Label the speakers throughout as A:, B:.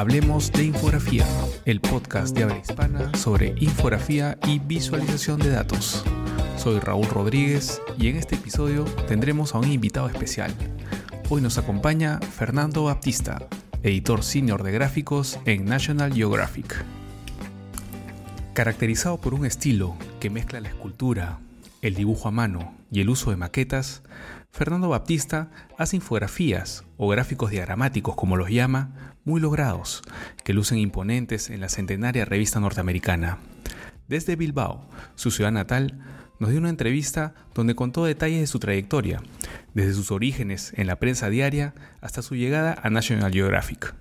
A: Hablemos de Infografía, el podcast de habla hispana sobre infografía y visualización de datos. Soy Raúl Rodríguez y en este episodio tendremos a un invitado especial. Hoy nos acompaña Fernando Baptista, editor senior de gráficos en National Geographic. Caracterizado por un estilo que mezcla la escultura, el dibujo a mano y el uso de maquetas, Fernando Baptista hace infografías o gráficos diagramáticos, como los llama, muy logrados, que lucen imponentes en la centenaria revista norteamericana. Desde Bilbao, su ciudad natal, nos dio una entrevista donde contó detalles de su trayectoria, desde sus orígenes en la prensa diaria hasta su llegada a National Geographic.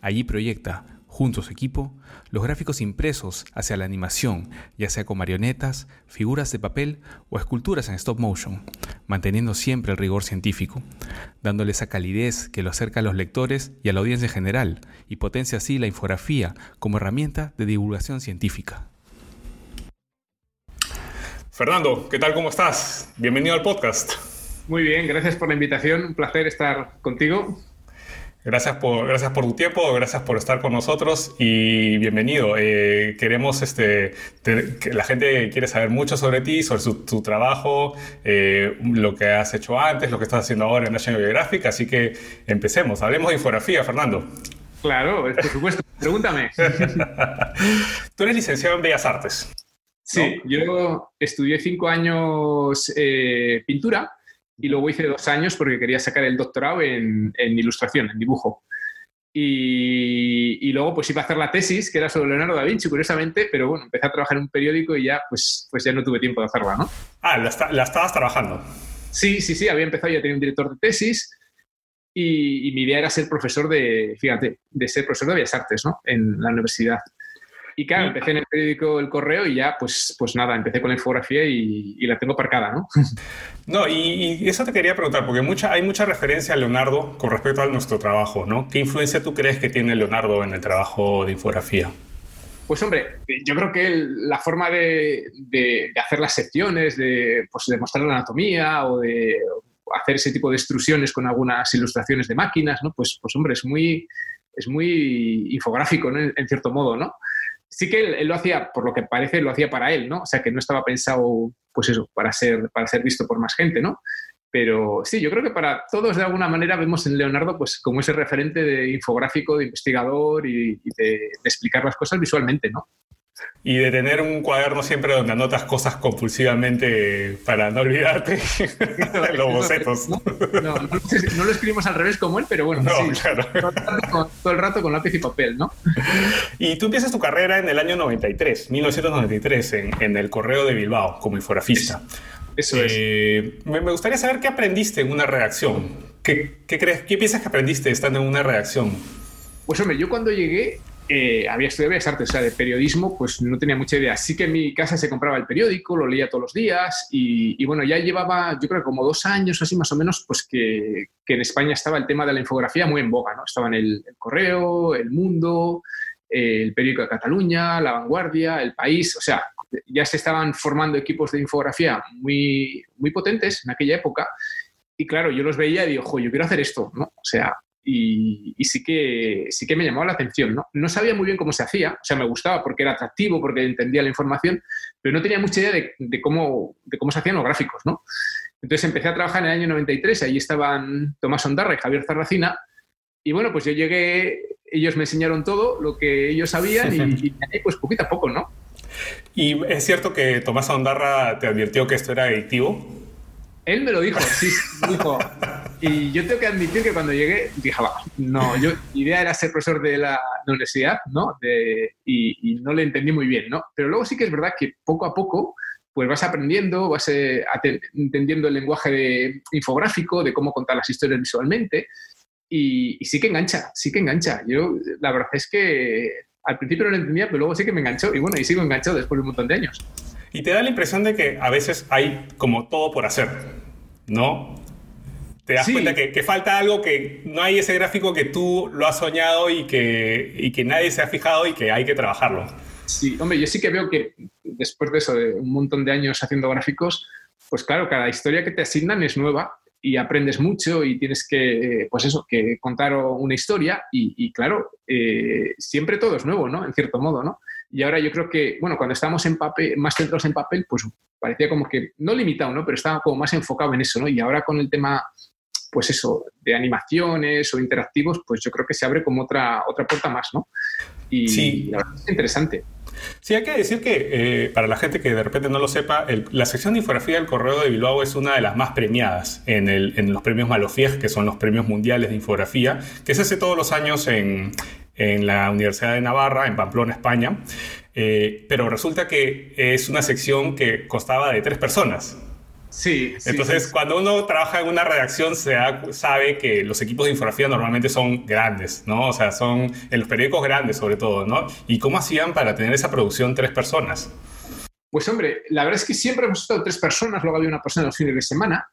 A: Allí proyecta, junto a su equipo, los gráficos impresos hacia la animación, ya sea con marionetas, figuras de papel o esculturas en stop motion, manteniendo siempre el rigor científico, dándole esa calidez que lo acerca a los lectores y a la audiencia en general, y potencia así la infografía como herramienta de divulgación científica.
B: Fernando, ¿qué tal? ¿Cómo estás? Bienvenido al podcast.
C: Muy bien, gracias por la invitación. Un placer estar contigo.
B: Gracias por, gracias por tu tiempo, gracias por estar con nosotros y bienvenido. Eh, queremos, este, que la gente quiere saber mucho sobre ti, sobre tu trabajo, eh, lo que has hecho antes, lo que estás haciendo ahora en National Geographic, así que empecemos. Hablemos de infografía, Fernando.
C: Claro, por supuesto. Pregúntame.
B: Tú eres licenciado en Bellas Artes.
C: Sí, yo estudié cinco años eh, pintura y luego hice dos años porque quería sacar el doctorado en, ilustración, en dibujo. Y, luego pues iba a hacer la tesis, que era sobre Leonardo da Vinci, curiosamente, pero bueno, empecé a trabajar en un periódico y ya pues, pues ya no tuve tiempo de hacerla, ¿no?
B: Ah, la, estabas trabajando.
C: Sí, sí, sí, había empezado, ya tenía un director de tesis y, y, mi idea era ser profesor de, fíjate, de ser profesor de Bellas Artes, ¿no? En la universidad. Y claro, empecé en el periódico El Correo y ya, pues, pues nada, empecé con la infografía y, la tengo aparcada, ¿no?
B: No, y, eso te quería preguntar, porque mucha, hay mucha referencia a Leonardo con respecto a nuestro trabajo, ¿no? ¿Qué influencia tú crees que tiene Leonardo en el trabajo de infografía?
C: Pues hombre, yo creo que la forma de, hacer las secciones, de, pues, de mostrar la anatomía o de hacer ese tipo de extrusiones con algunas ilustraciones de máquinas, ¿no? Pues, pues hombre, es muy, es muy infográfico, ¿no? en cierto modo, ¿no? Sí que él, lo hacía, por lo que parece, lo hacía para él, ¿no? O sea, que no estaba pensado, pues eso, para ser, para ser visto por más gente, ¿no? Pero sí, yo creo que para todos de alguna manera vemos en Leonardo pues como ese referente de infográfico, de investigador y, de, explicar las cosas visualmente, ¿no?
B: Y de tener un cuaderno siempre donde anotas cosas compulsivamente para no olvidarte los bocetos.
C: No, no, no, lo escribimos al revés como él, pero bueno, sí, claro. todo, el rato con, lápiz y papel, ¿no?
B: Y tú empiezas tu carrera en el año 93, 1993, en, en el Correo de Bilbao, como infografista.
C: Eso, es.
B: Eh, me, gustaría saber qué aprendiste en una redacción. ¿Qué, qué, crees, ¿Qué piensas que aprendiste estando en una redacción?
C: Pues hombre, yo cuando llegué eh, había estudiado Bellas Artes, o sea, de periodismo, pues no tenía mucha idea. Sí que en mi casa se compraba el periódico, lo leía todos los días y, bueno, ya llevaba, yo creo como dos años así más o menos, pues que, en España estaba el tema de la infografía muy en boga, ¿no? Estaban el, el Correo, El Mundo, el periódico de Cataluña, La Vanguardia, El País, o sea, ya se estaban formando equipos de infografía muy, muy potentes en aquella época. Y claro, yo los veía y digo, jo, yo quiero hacer esto, ¿no? O sea, y, sí, que, sí que me llamaba la atención. ¿no? no sabía muy bien cómo se hacía, o sea, me gustaba porque era atractivo, porque entendía la información, pero no tenía mucha idea de, cómo, de cómo se hacían los gráficos. ¿no? Entonces empecé a trabajar en el año 93, allí estaban Tomás Ondarra y Javier Zarracina, y bueno, pues yo llegué, ellos me enseñaron todo lo que ellos sabían y, y pues poquito a poco, ¿no?
B: ¿Y es cierto que Tomás Ondarra te advirtió que esto era adictivo?
C: Él me lo dijo, sí, dijo. Y yo tengo que admitir que cuando llegué dije, va, no, yo, mi idea era ser profesor de la, universidad, ¿no? De, y, no le entendí muy bien, ¿no? Pero luego sí que es verdad que poco a poco, pues vas aprendiendo, vas eh, entendiendo el lenguaje de, infográfico, de cómo contar las historias visualmente, y, y, sí que engancha, sí que engancha. Yo, la verdad es que al principio no lo entendía, pero luego sí que me enganchó, y bueno, y sigo enganchado después de un montón de años.
B: Y te da la impresión de que a veces hay como todo por hacer, ¿no? Te das cuenta que, falta algo que no hay ese gráfico que tú lo has soñado y que, y que nadie se ha fijado y que hay que trabajarlo.
C: Sí, hombre, yo sí que veo que después de eso, de un montón de años haciendo gráficos, pues claro, cada historia que te asignan es nueva y aprendes mucho y tienes que, pues eso, que contar una historia y, claro, eh, siempre todo es nuevo, ¿no? En cierto modo, ¿no? Y ahora yo creo que, bueno, cuando estamos en papel, más centrados en papel, pues parecía como que, no limitado, ¿no? Pero estaba como más enfocado en eso, ¿no? Y ahora con el tema, pues eso, de animaciones o interactivos, pues yo creo que se abre como otra, otra puerta más, ¿no? Y sí. la verdad es interesante.
B: Sí, hay que decir que eh, para la gente que de repente no lo sepa, la sección de infografía del Correo de Bilbao es una de las más premiadas en, el, en los premios Malofieg, que son los premios mundiales de infografía, que se hace todos los años en, en la Universidad de Navarra, en Pamplona, España. Eh, pero resulta que es una sección que costaba de tres personas.
C: Sí.
B: Entonces, cuando uno trabaja en una redacción, se sabe que los equipos de infografía normalmente son grandes, ¿no? O sea, son en los periódicos grandes sobre todo, ¿no? ¿Y cómo hacían para tener esa producción tres personas?
C: Pues hombre, la verdad es que siempre hemos estado tres personas, luego había una persona los fines de semana,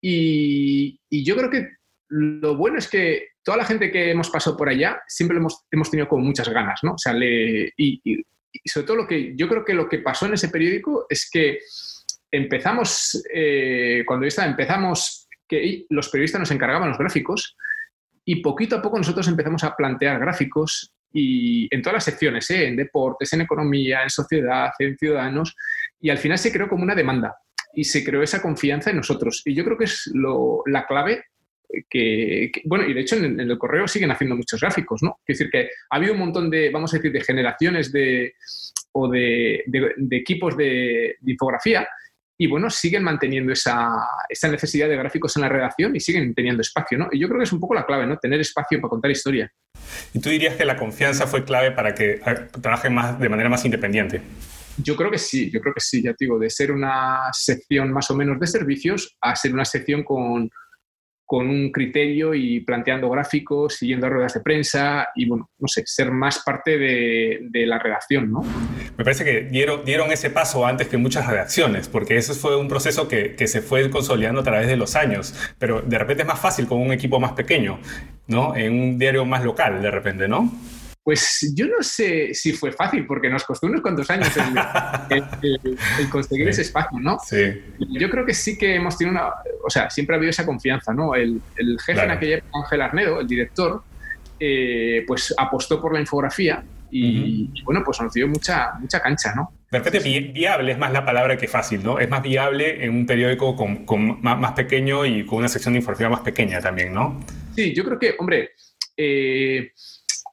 C: y, y yo creo que lo bueno es que toda la gente que hemos pasado por allá siempre hemos, hemos tenido como muchas ganas, ¿no? O sea, le, y, y, sobre todo lo que yo creo que lo que pasó en ese periódico es que empezamos, eh, cuando yo estaba, empezamos que los periodistas nos encargaban los gráficos y poquito a poco nosotros empezamos a plantear gráficos y en todas las secciones, ¿eh? en deportes, en economía, en sociedad, en ciudadanos, y al final se creó como una demanda y se creó esa confianza en nosotros. Y yo creo que es lo, la clave que, bueno, y de hecho en, el correo siguen haciendo muchos gráficos, ¿no? Es decir, que ha habido un montón de, vamos a decir, de generaciones de, o de, de, equipos de, infografía y bueno, siguen manteniendo esa, esa, necesidad de gráficos en la redacción y siguen teniendo espacio, ¿no? Y yo creo que es un poco la clave, ¿no? Tener espacio para contar historia.
B: ¿Y tú dirías que la confianza fue clave para que trabajen más, de manera más independiente?
C: Yo creo que sí, yo creo que sí, ya te digo, de ser una sección más o menos de servicios a ser una sección con, con un criterio y planteando gráficos, siguiendo a ruedas de prensa y, bueno, no sé, ser más parte de, la redacción, ¿no?
B: Me parece que dieron, dieron ese paso antes que muchas redacciones, porque eso fue un proceso que, que, se fue consolidando a través de los años, pero de repente es más fácil con un equipo más pequeño, ¿no? En un diario más local, de repente, ¿no?
C: Pues yo no sé si fue fácil, porque nos costó unos cuantos años el, conseguir ese espacio, ¿no?
B: Sí.
C: Yo creo que sí que hemos tenido una. O sea, siempre ha habido esa confianza, ¿no? El, jefe en aquella época, Ángel Arnedo, el director, eh, pues apostó por la infografía y, bueno, pues nos dio mucha, mucha cancha, ¿no?
B: De repente, viable es más la palabra que fácil, ¿no? Es más viable en un periódico con, con más, más, pequeño y con una sección de infografía más pequeña también, ¿no?
C: Sí, yo creo que, hombre. Eh,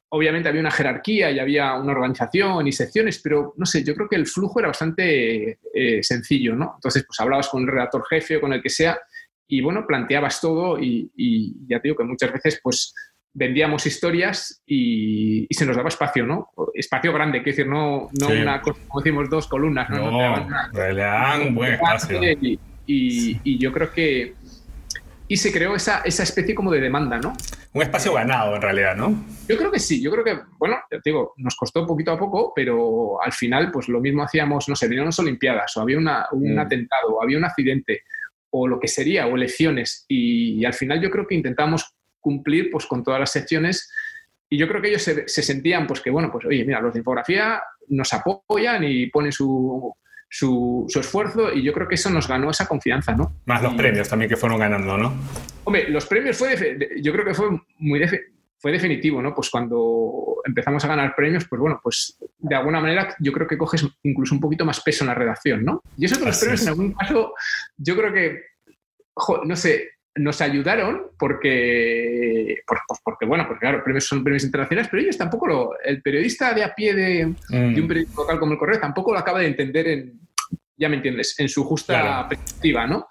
C: obviamente había una jerarquía y había una organización y secciones, pero no sé, yo creo que el flujo era bastante eh, sencillo, ¿no? Entonces, pues hablabas con el redactor jefe o con el que sea y bueno, planteabas todo y, ya te digo que muchas veces pues vendíamos historias y, se nos daba espacio, ¿no? Espacio grande, quiero decir, no, no una cosa, como decimos, dos columnas, ¿no?
B: No, no buen espacio.
C: y yo creo que y se creó esa, esa especie como de demanda, ¿no?
B: Un espacio ganado en realidad, ¿no?
C: Yo creo que sí, yo creo que, bueno, te digo, nos costó poquito a poco, pero al final pues lo mismo hacíamos, no sé, vinieron las Olimpiadas o había una, un mm. atentado o había un accidente o lo que sería, o elecciones y, al final yo creo que intentamos cumplir pues con todas las secciones y yo creo que ellos se, se sentían pues que, bueno, pues oye, mira, los de infografía nos apoyan y ponen su su, esfuerzo y yo creo que eso nos ganó esa confianza, ¿no?
B: Más los premios también que fueron ganando, ¿no?
C: Hombre, los premios fue, yo creo que fue muy fue definitivo, ¿no? Pues cuando empezamos a ganar premios, pues bueno, pues de alguna manera yo creo que coges incluso un poquito más peso en la redacción, ¿no? Y eso de los premios en algún caso, yo creo que, no sé, nos ayudaron porque, pues, porque bueno, porque claro, premios son premios internacionales, pero ellos tampoco lo, el periodista de a pie de, mm. un periódico local como el Correo tampoco lo acaba de entender en, ya me entiendes, en su justa perspectiva, ¿no?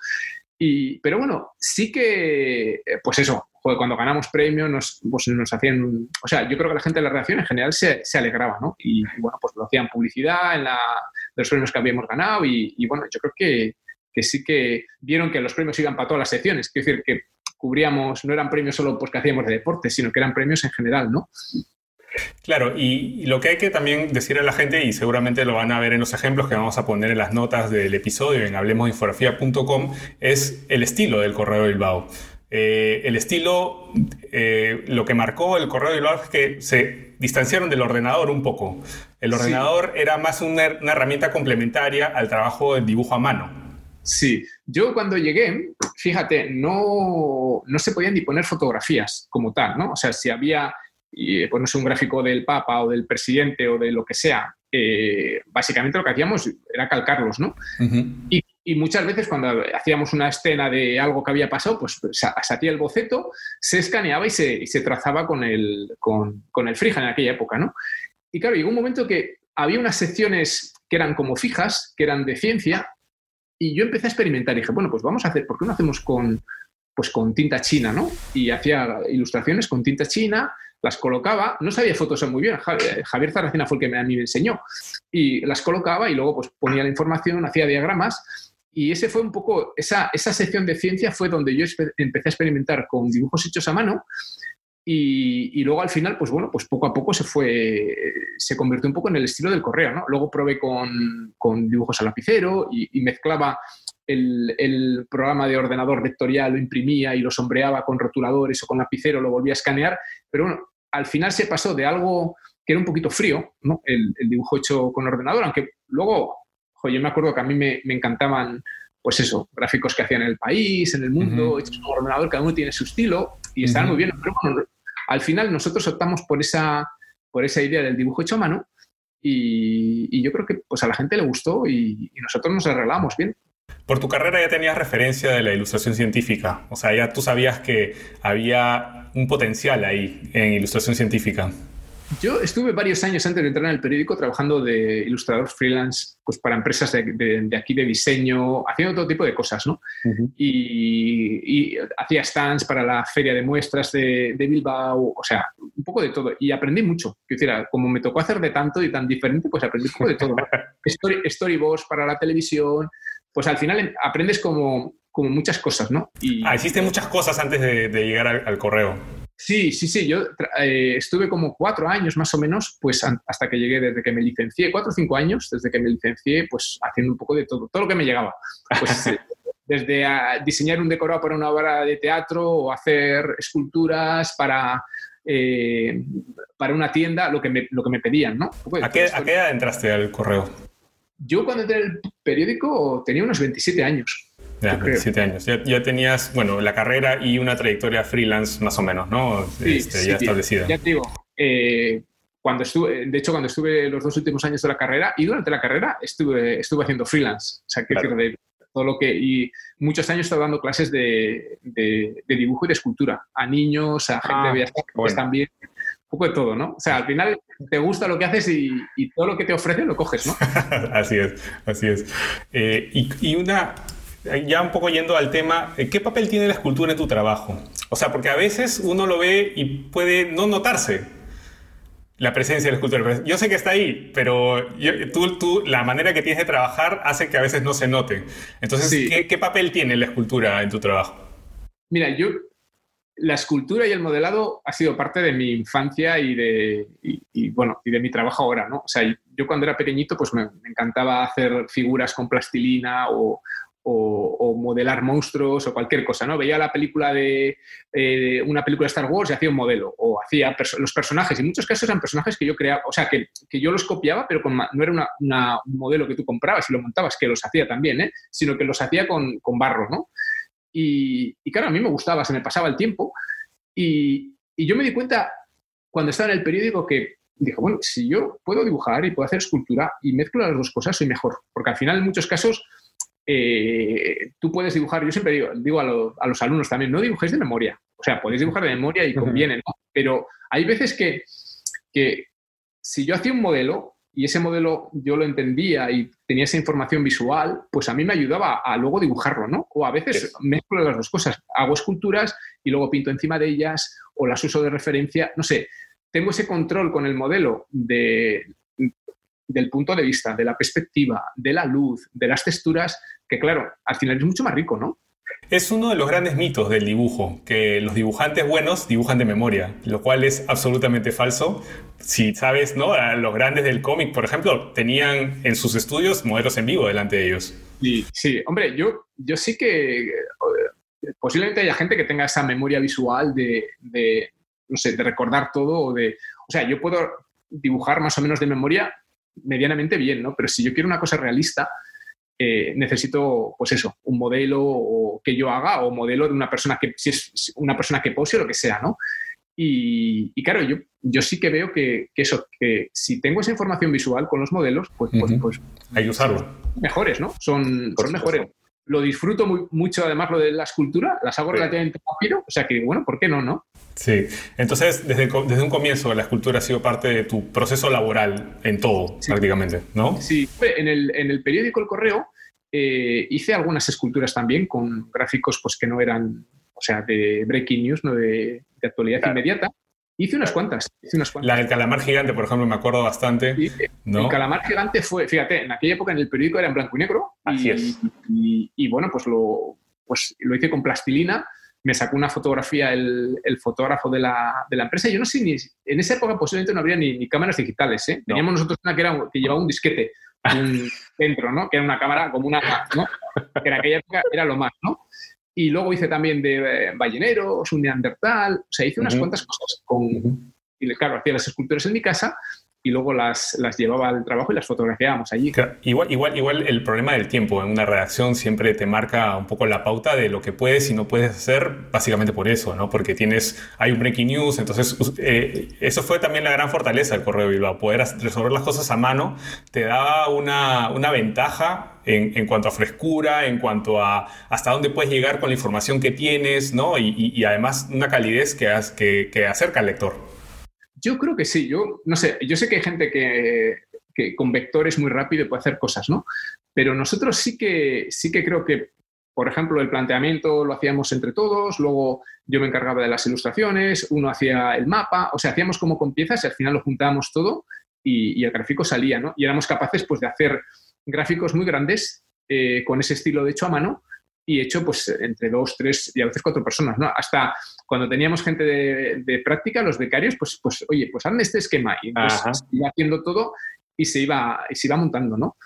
C: Y, pero bueno, sí que, pues eso, cuando ganamos premios nos, pues nos hacían, o sea, yo creo que la gente de la redacción en general se, se alegraba, ¿no? Y bueno, pues lo hacían publicidad en la, de los premios que habíamos ganado y, y bueno, yo creo que, que sí que vieron que los premios iban para todas las secciones. Quiero decir, que cubríamos, no eran premios solo pues, que hacíamos de deporte, sino que eran premios en general, ¿no?
B: Claro, y, lo que hay que también decir a la gente, y seguramente lo van a ver en los ejemplos que vamos a poner en las notas del episodio en hablemosinfografía.com, es el estilo del Correo Bilbao. Eh, el estilo, eh, lo que marcó el Correo Bilbao es que se distanciaron del ordenador un poco. El ordenador era más una, una herramienta complementaria al trabajo del dibujo a mano.
C: Sí, yo cuando llegué, fíjate, no, no se podían ni poner fotografías como tal, ¿no? O sea, si había, pues no sé, un gráfico del Papa o del presidente o de lo que sea, eh, básicamente lo que hacíamos era calcarlos, ¿no? y, muchas veces cuando hacíamos una escena de algo que había pasado, pues se hacía el boceto, se escaneaba y se, se trazaba con el, con, con el Frija en aquella época, ¿no? Y claro, llegó un momento que había unas secciones que eran como fijas, que eran de ciencia, y yo empecé a experimentar y dije, bueno, pues vamos a hacer, ¿por qué no hacemos con, pues con tinta china, ¿no? Y hacía ilustraciones con tinta china, las colocaba, no sabía Photoshop muy bien, Javier Zarracina fue el que a mí me enseñó, y las colocaba y luego pues ponía la información, hacía diagramas, y ese fue un poco, esa, esa sección de ciencia fue donde yo empecé a experimentar con dibujos hechos a mano, y, luego al final, pues bueno, pues poco a poco se fue, se convirtió un poco en el estilo del correo, ¿no? Luego probé con, con dibujos a lapicero y, mezclaba el, el, programa de ordenador vectorial, lo imprimía y lo sombreaba con rotuladores o con lapicero, lo volvía a escanear, pero bueno, al final se pasó de algo que era un poquito frío, ¿no? El, dibujo hecho con ordenador, aunque luego, yo me acuerdo que a mí me, me encantaban pues eso, gráficos que hacían en el país, en el mundo, hechos con ordenador, cada uno tiene su estilo y están muy bien. Pero bueno, al final nosotros optamos por esa, por esa idea del dibujo hecho a mano y, yo creo que pues a la gente le gustó y, nosotros nos arreglamos bien.
B: Por tu carrera ya tenías referencia de la ilustración científica, o sea, ya tú sabías que había un potencial ahí en ilustración científica.
C: Yo estuve varios años antes de entrar en el periódico trabajando de ilustrador freelance pues, para empresas de, aquí de diseño, haciendo todo tipo de cosas, ¿no? y, hacía stands para la feria de muestras de, Bilbao, o sea, un poco de todo. Y aprendí mucho. Quiero como me tocó hacer de tanto y tan diferente, pues aprendí un poco de todo. Story, storyboards para la televisión, pues al final aprendes como, como muchas cosas, ¿no?
B: Y, ah, hiciste muchas cosas antes de, llegar al correo.
C: Sí, sí, sí. Yo eh, estuve como cuatro años más o menos, pues hasta que llegué, desde que me licencié, cuatro o cinco años, desde que me licencié, pues haciendo un poco de todo, todo lo que me llegaba. Pues, eh, desde diseñar un decorado para una obra de teatro o hacer esculturas para, eh, para una tienda, lo que me, lo que me pedían, ¿no?
B: ¿A qué, ¿A qué edad entraste al correo?
C: Yo cuando entré al periódico tenía unos 27 años.
B: Ya, 27 años. Ya, tenías, bueno, la carrera y una trayectoria freelance más o menos, ¿no?
C: Sí, este, ya establecida. Ya te digo, eh, cuando estuve, de hecho, cuando estuve los dos últimos años de la carrera y durante la carrera estuve, estuve haciendo freelance. O sea, que de todo lo que. Y muchos años estaba dando clases de, de, dibujo y de escultura a niños, a gente ah, de bueno. también. Un poco de todo, ¿no? O sea, al final te gusta lo que haces y, y todo lo que te ofrece lo coges, ¿no?
B: así es, así es. Eh, y, y, una, ya un poco yendo al tema, eh, ¿qué papel tiene la escultura en tu trabajo? O sea, porque a veces uno lo ve y puede no notarse la presencia de la escultura. Yo sé que está ahí, pero tú, tú, la manera que tienes de trabajar hace que a veces no se note. Entonces, ¿qué, papel tiene la escultura en tu trabajo?
C: Mira, yo, la escultura y el modelado ha sido parte de mi infancia y de, bueno, y de mi trabajo ahora, ¿no? O sea, yo cuando era pequeñito, pues me encantaba hacer figuras con plastilina o, o, modelar monstruos o cualquier cosa, ¿no? Veía la película de eh, una película Star Wars y hacía un modelo, o hacía los personajes, en muchos casos eran personajes que yo creaba, o sea, que, yo los copiaba, pero no era un modelo que tú comprabas y lo montabas, que los hacía también, ¿eh? sino que los hacía con, barro, ¿no? Y, claro, a mí me gustaba, se me pasaba el tiempo y, y yo me di cuenta cuando estaba en el periódico que dije, bueno, si yo puedo dibujar y puedo hacer escultura y mezclo las dos cosas, soy mejor. Porque al final, en muchos casos, eh, tú puedes dibujar, yo siempre digo, digo a, los alumnos también, no dibujéis de memoria. O sea, podéis dibujar de memoria y conviene, ¿no? Pero hay veces que, que si yo hacía un modelo y ese modelo yo lo entendía y tenía esa información visual, pues a mí me ayudaba a, luego dibujarlo, ¿no? O a veces mezclo las dos cosas, hago esculturas y luego pinto encima de ellas o las uso de referencia, no sé, tengo ese control con el modelo de, del punto de vista, de la perspectiva, de la luz, de las texturas, que claro, al final es mucho más rico, ¿no?
B: Es uno de los grandes mitos del dibujo, que los dibujantes buenos dibujan de memoria, lo cual es absolutamente falso. Si sabes, ¿no? Los grandes del cómic, por ejemplo, tenían en sus estudios modelos en vivo delante de ellos.
C: Sí, sí. hombre, yo, yo sí que eh, posiblemente haya gente que tenga esa memoria visual de, de, no sé, de recordar todo o de... O sea, yo puedo dibujar más o menos de memoria medianamente bien, ¿no? Pero si yo quiero una cosa realista, eh, necesito, pues eso, un modelo que yo haga o modelo de una persona que, si es una persona que pose o lo que sea, ¿no? Y, claro, yo, yo sí que veo que, eso, que si tengo esa información visual con los modelos, pues, pues, pues
B: hay que usarlo.
C: Mejores, ¿no? Son, son mejores. Lo disfruto muy, mucho, además, lo de la escultura, las hago relativamente rápido, o sea que, bueno, ¿por qué no, no?
B: Sí, entonces desde, desde un comienzo la escultura ha sido parte de tu proceso laboral en todo, prácticamente, ¿no?
C: Sí, en el, en el periódico El Correo eh, hice algunas esculturas también con gráficos pues, que no eran, o sea, de breaking news, no de, actualidad inmediata. Hice unas, cuantas,
B: La del calamar gigante, por ejemplo, me acuerdo bastante.
C: El calamar gigante fue, fíjate, en aquella época en el periódico era en blanco y negro.
B: Así y, es.
C: Y, bueno, pues lo, pues lo hice con plastilina. Me sacó una fotografía el, el fotógrafo de la, de la, empresa. Yo no sé ni. En esa época posiblemente no habría ni, cámaras digitales. ¿eh? Teníamos nosotros una que, era, que llevaba un disquete un centro, ¿no? Que era una cámara como una, ¿no? Que en aquella época era lo más, ¿no? Y luego hice también de eh, balleneros, un neandertal, o sea, hice unas cuantas cosas con... Y claro, hacía las esculturas en mi casa y luego las, las llevaba al trabajo y las fotografiábamos allí.
B: igual, igual, igual el problema del tiempo en una redacción siempre te marca un poco la pauta de lo que puedes y no puedes hacer, básicamente por eso, ¿no? Porque tienes, hay un breaking news, entonces eh, eso fue también la gran fortaleza del Correo Bilbao, poder resolver las cosas a mano te daba una, una ventaja en, en, cuanto a frescura, en cuanto a hasta dónde puedes llegar con la información que tienes, ¿no? Y, y, además una calidez que, que, que acerca al lector.
C: Yo creo que sí, yo no sé, yo sé que hay gente que, con vectores muy rápido puede hacer cosas, ¿no? Pero nosotros sí que, sí que creo que, por ejemplo, el planteamiento lo hacíamos entre todos, luego yo me encargaba de las ilustraciones, uno hacía el mapa, o sea, hacíamos como con piezas y al final lo juntábamos todo y, el gráfico salía, ¿no? Y éramos capaces pues de hacer gráficos muy grandes eh, con ese estilo de hecho a mano y hecho pues entre dos, tres y a veces cuatro personas, ¿no? Hasta cuando teníamos gente de, práctica, los becarios, pues, pues oye, pues hazme este esquema y entonces iba haciendo todo y se iba, y se iba montando, ¿no?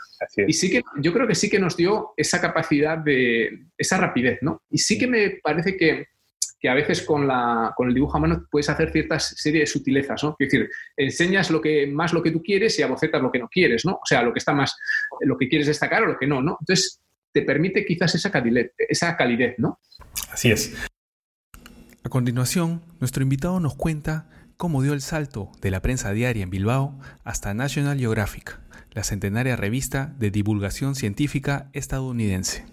C: Y sí que yo creo que sí que nos dio esa capacidad de, esa rapidez, ¿no? Y sí que me parece que, que a veces con, la, con el dibujo a mano puedes hacer ciertas series de sutilezas, ¿no? Es decir, enseñas lo que, más lo que tú quieres y abocetas lo que no quieres, ¿no? O sea, lo que está más, lo que quieres destacar o lo que no, ¿no? Entonces, te permite quizás esa calidez, esa calidez, ¿no?
B: Así es.
A: A continuación, nuestro invitado nos cuenta cómo dio el salto de la prensa diaria en Bilbao hasta National Geographic, la centenaria revista de divulgación científica estadounidense.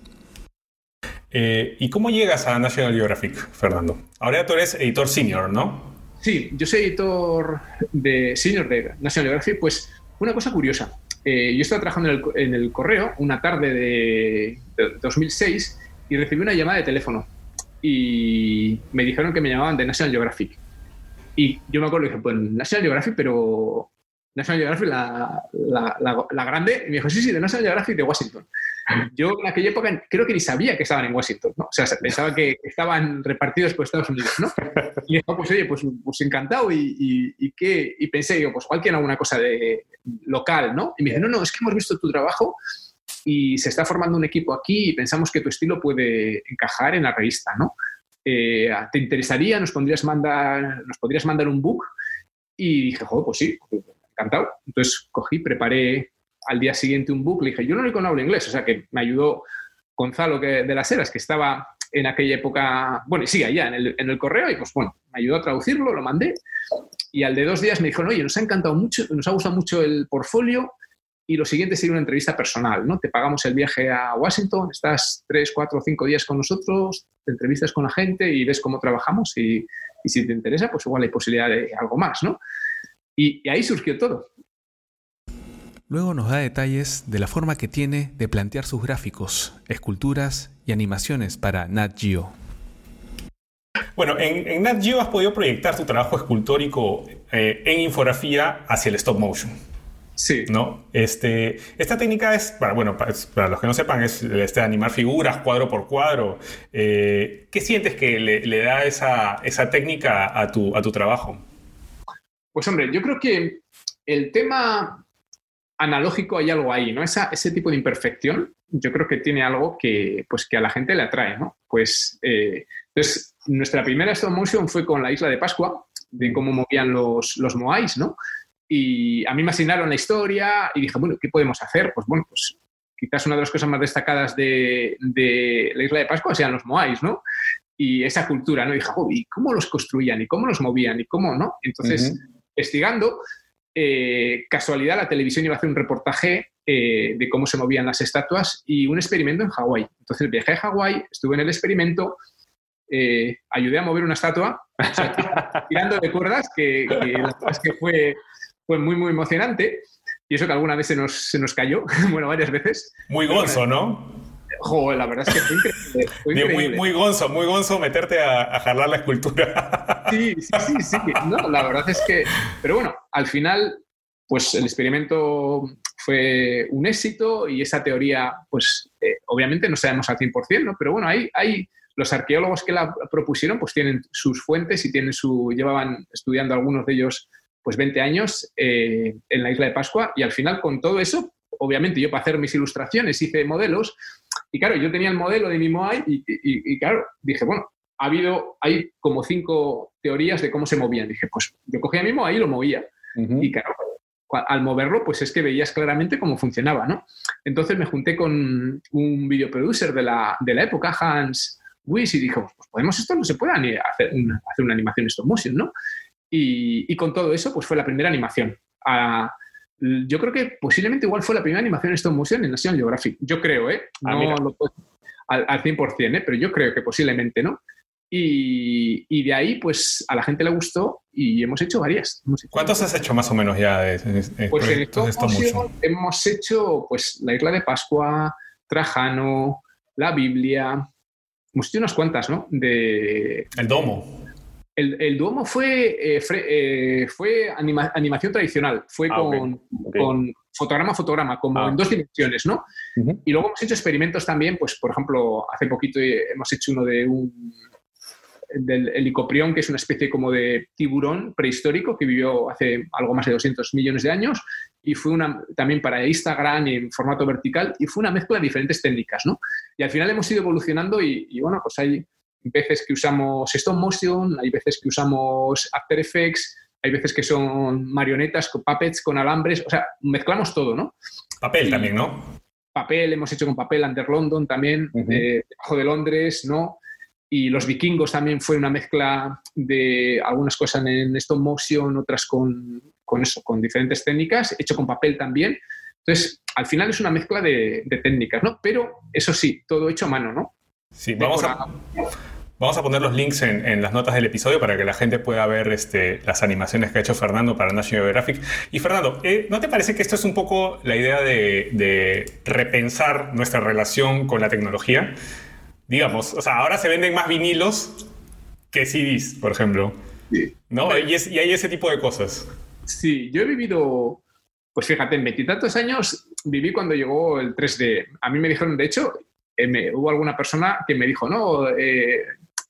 B: Eh, ¿Y cómo llegas a National Geographic, Fernando? Ahora tú eres editor senior, ¿no?
C: Sí, yo soy editor de senior de National Geographic. Pues una cosa curiosa. Eh, yo estaba trabajando en el, correo una tarde de, 2006 y recibí una llamada de teléfono y me dijeron que me llamaban de National Geographic. Y yo me acuerdo dije, pues National Geographic, pero National Geographic, la, la, la, grande, y me dijo, sí, sí, de National Geographic de Washington. Yo en aquella época creo que ni sabía que estaban en Washington, ¿no? O sea, pensaba que estaban repartidos por Estados Unidos, ¿no? Y dijo, pues oye, pues, pues encantado y, ¿qué? y pensé, digo, pues cualquier alguna cosa de local, ¿no? Y me dice, no, no, es que hemos visto tu trabajo y se está formando un equipo aquí y pensamos que tu estilo puede encajar en la revista, ¿no? Eh, ¿Te interesaría? ¿Nos podrías mandar, nos podrías mandar un book? Y dije, joder, pues sí, encantado. Entonces cogí, preparé al día siguiente un book, le dije, yo no le hablo inglés, o sea que me ayudó Gonzalo que, de las Heras, que estaba en aquella época, bueno, y sigue allá en el, en el, correo, y pues bueno, me ayudó a traducirlo, lo mandé, y al de dos días me dijo, oye, nos ha encantado mucho, nos ha gustado mucho el portfolio, y lo siguiente sería una entrevista personal, ¿no? Te pagamos el viaje a Washington, estás tres, cuatro, cinco días con nosotros, te entrevistas con la gente y ves cómo trabajamos y, y si te interesa, pues igual hay posibilidad de algo más, ¿no? y ahí surgió todo.
A: Luego nos da detalles de la forma que tiene de plantear sus gráficos, esculturas y animaciones para Nat Geo.
B: Bueno, en, Nat Geo has podido proyectar tu trabajo escultórico eh, en infografía hacia el stop motion.
C: Sí.
B: ¿no? Este, esta técnica es, para, bueno, para, los que no sepan, es este, animar figuras cuadro por cuadro. Eh, ¿Qué sientes que le, da esa, esa técnica a tu, a tu trabajo?
C: Pues hombre, yo creo que el tema analógico hay algo ahí, ¿no? Esa, ese tipo de imperfección, yo creo que tiene algo que, pues, que a la gente le atrae, ¿no? Pues, eh, entonces, nuestra primera stop motion fue con la isla de Pascua, de cómo movían los, los Moais, ¿no? Y a mí me asignaron la historia y dije, bueno, ¿qué podemos hacer? Pues bueno, pues quizás una de las cosas más destacadas de, la isla de Pascua sean los Moais, ¿no? Y esa cultura, ¿no? Y dije, ¿y cómo los construían? ¿Y cómo los movían? ¿Y cómo no? Entonces, investigando, eh, casualidad, la televisión iba a hacer un reportaje eh, de cómo se movían las estatuas y un experimento en Hawái. Entonces viajé a Hawái, estuve en el experimento, eh, ayudé a mover una estatua, tirando de cuerdas, que, que fue, fue muy, muy emocionante. Y eso que alguna vez se nos, se nos cayó, bueno, varias veces.
B: Muy gonzo, ¿no?
C: Joder, la verdad es que fue increíble.
B: Muy, muy, gonzo, muy gonzo meterte a, la escultura.
C: Sí, sí, sí, sí. No, la verdad es que. Pero bueno, al final, pues el experimento fue un éxito y esa teoría, pues eh, obviamente no sabemos al 100%, ¿no? Pero bueno, hay, hay los arqueólogos que la propusieron, pues tienen sus fuentes y tienen su, llevaban estudiando algunos de ellos pues 20 años eh, en la isla de Pascua y al final con todo eso, obviamente yo para hacer mis ilustraciones hice modelos y claro, yo tenía el modelo de mi Moai y, claro, dije, bueno, ha habido, hay como cinco teorías de cómo se movían. Dije, pues yo cogía mi Moai y lo movía. Y claro, al moverlo, pues es que veías claramente cómo funcionaba, ¿no? Entonces me junté con un videoproducer de la, de la época, Hans Wiss, y dijo, pues podemos esto, no se puede hacer una, hacer una animación stop motion, ¿no? Y, con todo eso, pues fue la primera animación. Ah, yo creo que posiblemente igual fue la primera animación en stop motion en National Geographic. Yo creo, ¿eh? Ah, no lo puedo al, 100%, ¿eh? Pero yo creo que posiblemente, ¿no? Y, de ahí, pues a la gente le gustó y hemos hecho varias.
B: ¿Cuántos has hecho más o menos ya de,
C: pues en stop motion hemos hecho pues la isla de Pascua, Trajano, la Biblia, hemos hecho unas cuantas, ¿no? De,
B: el domo.
C: El, Duomo fue, eh, eh, fue animación tradicional, fue ah, con, fotograma-fotograma, como ah. en dos dimensiones, ¿no? Y luego hemos hecho experimentos también, pues por ejemplo, hace poquito hemos hecho uno de un del helicoprión, que es una especie como de tiburón prehistórico que vivió hace algo más de 200 millones de años y fue una también para Instagram en formato vertical y fue una mezcla de diferentes técnicas, ¿no? Y al final hemos ido evolucionando y, y bueno, pues hay veces que usamos stop motion, hay veces que usamos After Effects, hay veces que son marionetas, con puppets, con alambres, o sea, mezclamos todo, ¿no?
B: Papel también, ¿no?
C: Papel, hemos hecho con papel Under London también, debajo de Londres, ¿no? Y los vikingos también fue una mezcla de algunas cosas en stop motion, otras con, con eso, con diferentes técnicas, hecho con papel también. Entonces, al final es una mezcla de, técnicas, ¿no? Pero eso sí, todo hecho a mano, ¿no?
B: Sí, vamos a, Vamos a poner los links en, las notas del episodio para que la gente pueda ver este, las animaciones que ha hecho Fernando para National Geographic. Y Fernando, eh, ¿no te parece que esto es un poco la idea de, repensar nuestra relación con la tecnología? Digamos, o sea, ahora se venden más vinilos que CDs, por ejemplo. ¿No? Y, y, hay ese tipo de cosas.
C: Sí, yo he vivido, pues fíjate, en veintitantos años viví cuando llegó el 3D. A mí me dijeron, de hecho, eh, hubo alguna persona que me dijo, no, eh,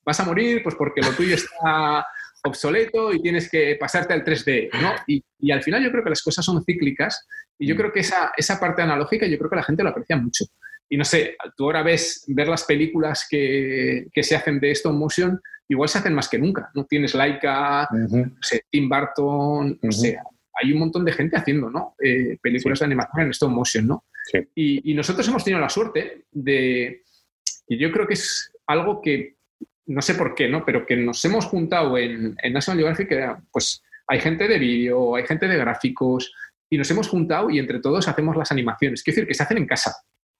C: vas a morir pues porque lo tuyo está obsoleto y tienes que pasarte al 3D, ¿no? Y, al final yo creo que las cosas son cíclicas y yo mm. creo que esa, esa parte analógica yo creo que la gente lo aprecia mucho. Y no sé, tú ahora ves, ver las películas que, que se hacen de stop motion, igual se hacen más que nunca, ¿no? Tienes Laika, no sé, Tim Burton, no sé, hay un montón de gente haciendo, ¿no? Eh, películas de animación en stop motion, ¿no? Y, y, nosotros hemos tenido la suerte de, y yo creo que es algo que no sé por qué, ¿no? Pero que nos hemos juntado en, en National Geographic, pues hay gente de vídeo, hay gente de gráficos, y nos hemos juntado y entre todos hacemos las animaciones. Quiero decir, que se hacen en casa.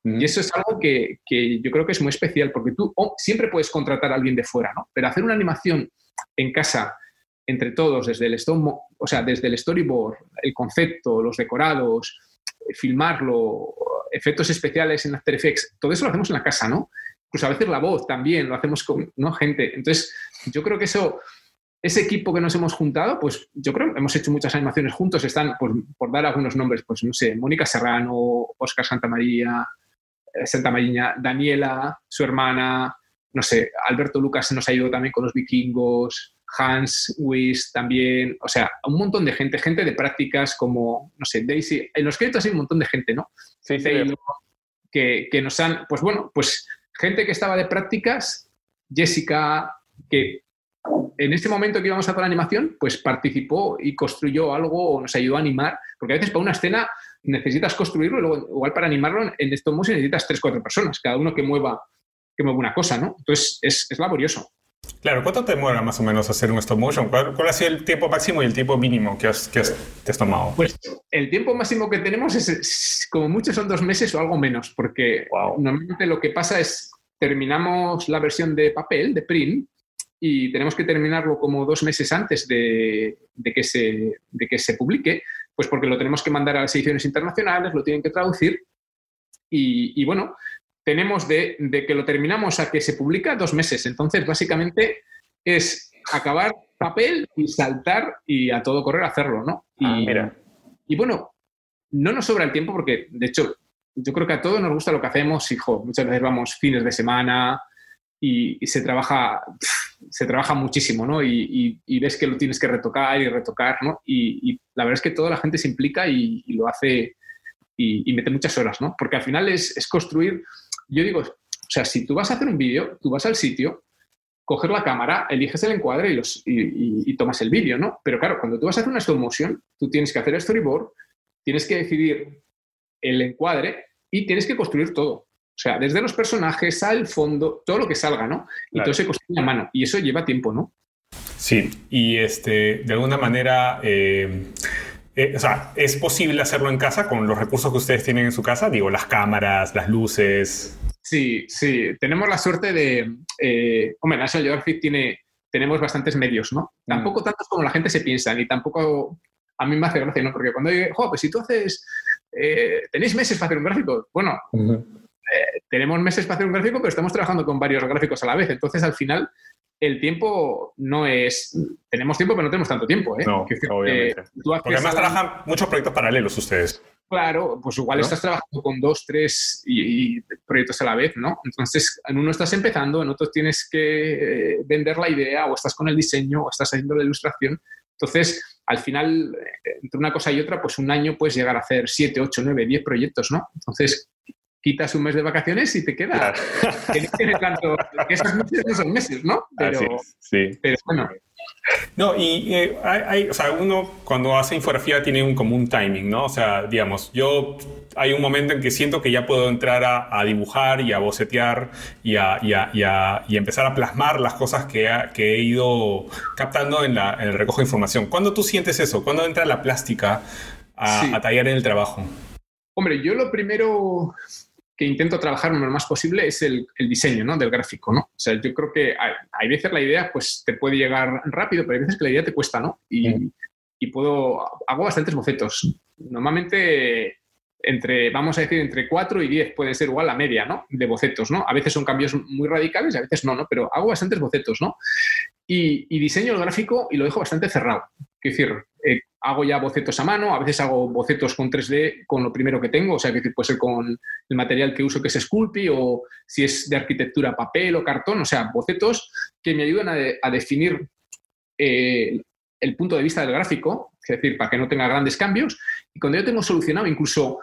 C: Y eso es algo que, yo creo que es muy especial, porque tú siempre puedes contratar a alguien de fuera, ¿no? Pero hacer una animación en casa, entre todos, desde el, stone, o sea, desde el storyboard, el concepto, los decorados, eh, filmarlo, efectos especiales en After Effects, todo eso lo hacemos en la casa, ¿no? Pues a veces la voz también, lo hacemos con ¿no? gente. Entonces, yo creo que eso, ese equipo que nos hemos juntado, pues yo creo que hemos hecho muchas animaciones juntos, están, por, por dar algunos nombres, pues no sé, Mónica Serrano, Oscar Santamaría, eh, Santa Mariña, Daniela, su hermana, no sé, Alberto Lucas nos ha ido también con los vikingos, Hans Wiss también, o sea, un montón de gente, gente de prácticas como, no sé, Daisy, en los créditos hay un montón de gente, ¿no? Sí, sí. Que, que, nos han, pues bueno, pues gente que estaba de prácticas, Jessica, que en este momento que íbamos a hacer animación, pues participó y construyó algo o nos ayudó a animar, porque a veces para una escena necesitas construirlo y luego igual para animarlo en stop motion necesitas tres, cuatro personas, cada uno que mueva, que mueva una cosa, ¿no? Entonces es, es laborioso.
B: Claro, ¿cuánto te mueve más o menos hacer un stop motion? ¿Cuál, ha sido el tiempo máximo y el tiempo mínimo que has, que te has tomado?
C: Pues el tiempo máximo que tenemos es, como mucho son dos meses o algo menos, porque normalmente lo que pasa es terminamos la versión de papel, de print, y tenemos que terminarlo como dos meses antes de, que, se, de que se publique, pues porque lo tenemos que mandar a las ediciones internacionales, lo tienen que traducir. Y, bueno, tenemos de, que lo terminamos a que se publica dos meses. Entonces, básicamente es acabar papel y saltar y a todo correr hacerlo, ¿no?
B: Ah, y, mira.
C: y bueno, no nos sobra el tiempo porque, de hecho, yo creo que a todos nos gusta lo que hacemos, hijo. Muchas veces vamos fines de semana y, se trabaja se trabaja muchísimo, ¿no? Y, ves que lo tienes que retocar y retocar, ¿no? Y, la verdad es que toda la gente se implica y, lo hace y, mete muchas horas, ¿no? Porque al final es, es, construir, yo digo, o sea, si tú vas a hacer un vídeo, tú vas al sitio, coger la cámara, eliges el encuadre y, los, y, tomas el vídeo, ¿no? Pero claro, cuando tú vas a hacer una stop motion, tú tienes que hacer el storyboard, tienes que decidir el encuadre y tienes que construir todo. O sea, desde los personajes al fondo, todo lo que salga, ¿no? Y todo se construye a mano. Y eso lleva tiempo, ¿no?
B: Sí, y este, de alguna manera, eh, eh, o sea, ¿es posible hacerlo en casa con los recursos que ustedes tienen en su casa? Digo, las cámaras, las luces.
C: Sí, sí, tenemos la suerte de, eh, hombre, National Geographic tiene, tenemos bastantes medios, ¿no? Mm. Tampoco tantos como la gente se piensa, ni tampoco, a mí me hace gracia, ¿no? Porque cuando digo, jo, pues si tú haces, tenéis meses para hacer un gráfico, bueno, eh, tenemos meses para hacer un gráfico, pero estamos trabajando con varios gráficos a la vez. Entonces, al final, el tiempo no es. Tenemos tiempo, pero no tenemos tanto tiempo. ¿eh?
B: No, obviamente. Porque además trabajan muchos proyectos paralelos ustedes.
C: Claro, pues igual estás trabajando con dos, tres y, proyectos a la vez, ¿no? Entonces, en uno estás empezando, en otro tienes que eh, vender la idea, o estás con el diseño, o estás haciendo la ilustración. Entonces, al final, entre una cosa y otra, pues un año puedes llegar a hacer siete, ocho, nueve, diez proyectos, ¿no? Entonces, quitas un mes de vacaciones y te queda. Que no tiene tanto. esos meses no son meses, ¿no?
B: Pero, sí.
C: pero bueno.
B: No, y eh, hay, o sea, uno cuando hace infografía tiene un, como un timing, ¿no? O sea, digamos, yo hay un momento en que siento que ya puedo entrar a, dibujar y a bocetear y a, y, a, y empezar a plasmar las cosas que, que he ido captando en, la, en el recojo de información. ¿Cuándo tú sientes eso? ¿Cuándo entra la plástica a, a tallar en el trabajo?
C: Hombre, yo lo primero que intento trabajar lo más posible es el, diseño ¿no? del gráfico. ¿no? O sea, yo creo que hay, veces la idea pues, te puede llegar rápido, pero hay veces que la idea te cuesta, ¿no? Y, y puedo, hago bastantes bocetos. Normalmente entre, vamos a decir, entre 4 y 10 puede ser igual la media, ¿no? De bocetos, ¿no? A veces son cambios muy radicales y a veces no, ¿no? Pero hago bastantes bocetos, ¿no? Y, y diseño el gráfico y lo dejo bastante cerrado. Quiero decir, eh, hago ya bocetos a mano, a veces hago bocetos con 3D con lo primero que tengo, o sea, puede ser con el material que uso que es Sculpey o si es de arquitectura papel o cartón, o sea, bocetos que me ayudan a, definir eh, el punto de vista del gráfico, es decir, para que no tenga grandes cambios. Y cuando yo tengo solucionado, incluso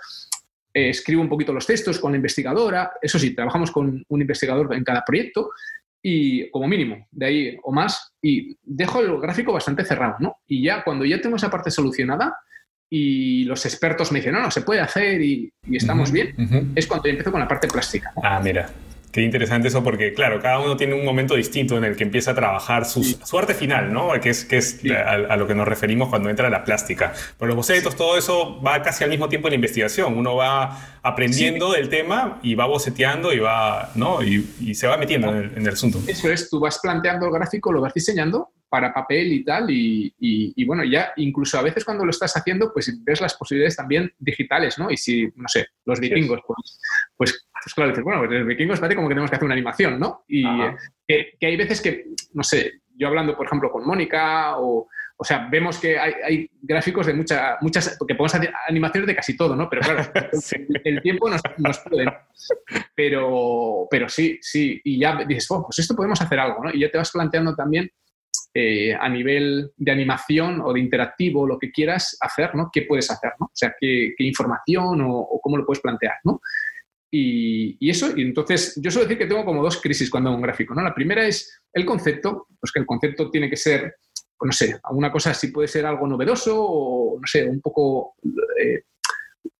C: eh, escribo un poquito los textos con la investigadora, eso sí, trabajamos con un investigador en cada proyecto, y como mínimo, de ahí o más, y dejo el gráfico bastante cerrado, ¿no? Y ya cuando ya tengo esa parte solucionada y los expertos me dicen, no, no, se puede hacer y, estamos bien, es cuando yo empiezo con la parte plástica.
B: Ah, mira. Qué interesante eso porque, claro, cada uno tiene un momento distinto en el que empieza a trabajar su, arte final, ¿no? Que es, que es a, lo que nos referimos cuando entra la plástica. Pero los bocetos, todo eso va casi al mismo tiempo en la investigación. Uno va aprendiendo del tema y va boceteando y va, ¿no? Y, se va metiendo en el, asunto.
C: Eso es, tú vas planteando el gráfico, lo vas diseñando para papel y tal, y, bueno, ya incluso a veces cuando lo estás haciendo, pues ves las posibilidades también digitales, ¿no? Y si, no sé, los vikingos, pues, pues pues claro, dices, bueno, pues el vikingos parece como que tenemos que hacer una animación, ¿no? Y que, hay veces que, no sé, yo hablando, por ejemplo, con Mónica o, o sea, vemos que hay, gráficos de muchas, muchas, porque podemos hacer animaciones de casi todo, ¿no? Pero claro, el, tiempo nos, nos puede. Pero, pero sí, sí, y ya dices, oh, pues esto podemos hacer algo, ¿no? Y ya te vas planteando también eh, a nivel de animación o de interactivo, lo que quieras hacer, ¿no? ¿Qué puedes hacer, ¿no? O sea, qué, información o, o, cómo lo puedes plantear, ¿no? Y, eso, y entonces yo suelo decir que tengo como dos crisis cuando hago un gráfico. ¿no? La primera es el concepto, pues que el concepto tiene que ser, no sé, alguna cosa así puede ser algo novedoso o, no sé, un poco, eh,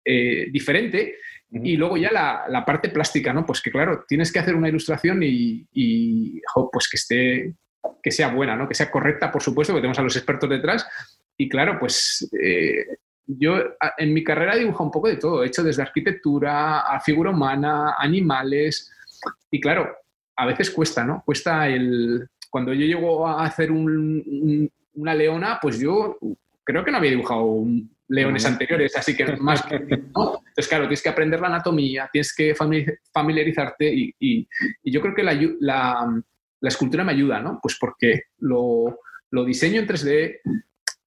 C: eh, diferente. Y luego ya la, parte plástica, ¿no? Pues que claro, tienes que hacer una ilustración y, pues que esté, que sea buena, ¿no? Que sea correcta, por supuesto, porque tenemos a los expertos detrás. Y claro, pues eh, yo en mi carrera he dibujado un poco de todo. He hecho desde arquitectura a figura humana, animales. Y claro, a veces cuesta, ¿no? Cuesta el... Cuando yo llego a hacer una leona, pues yo creo que no había dibujado un, leones anteriores, así que más que... Entonces, claro, tienes que aprender la anatomía, tienes que familiarizarte y, yo creo que la, la, escultura me ayuda, ¿no? Pues porque lo, lo, diseño en 3D,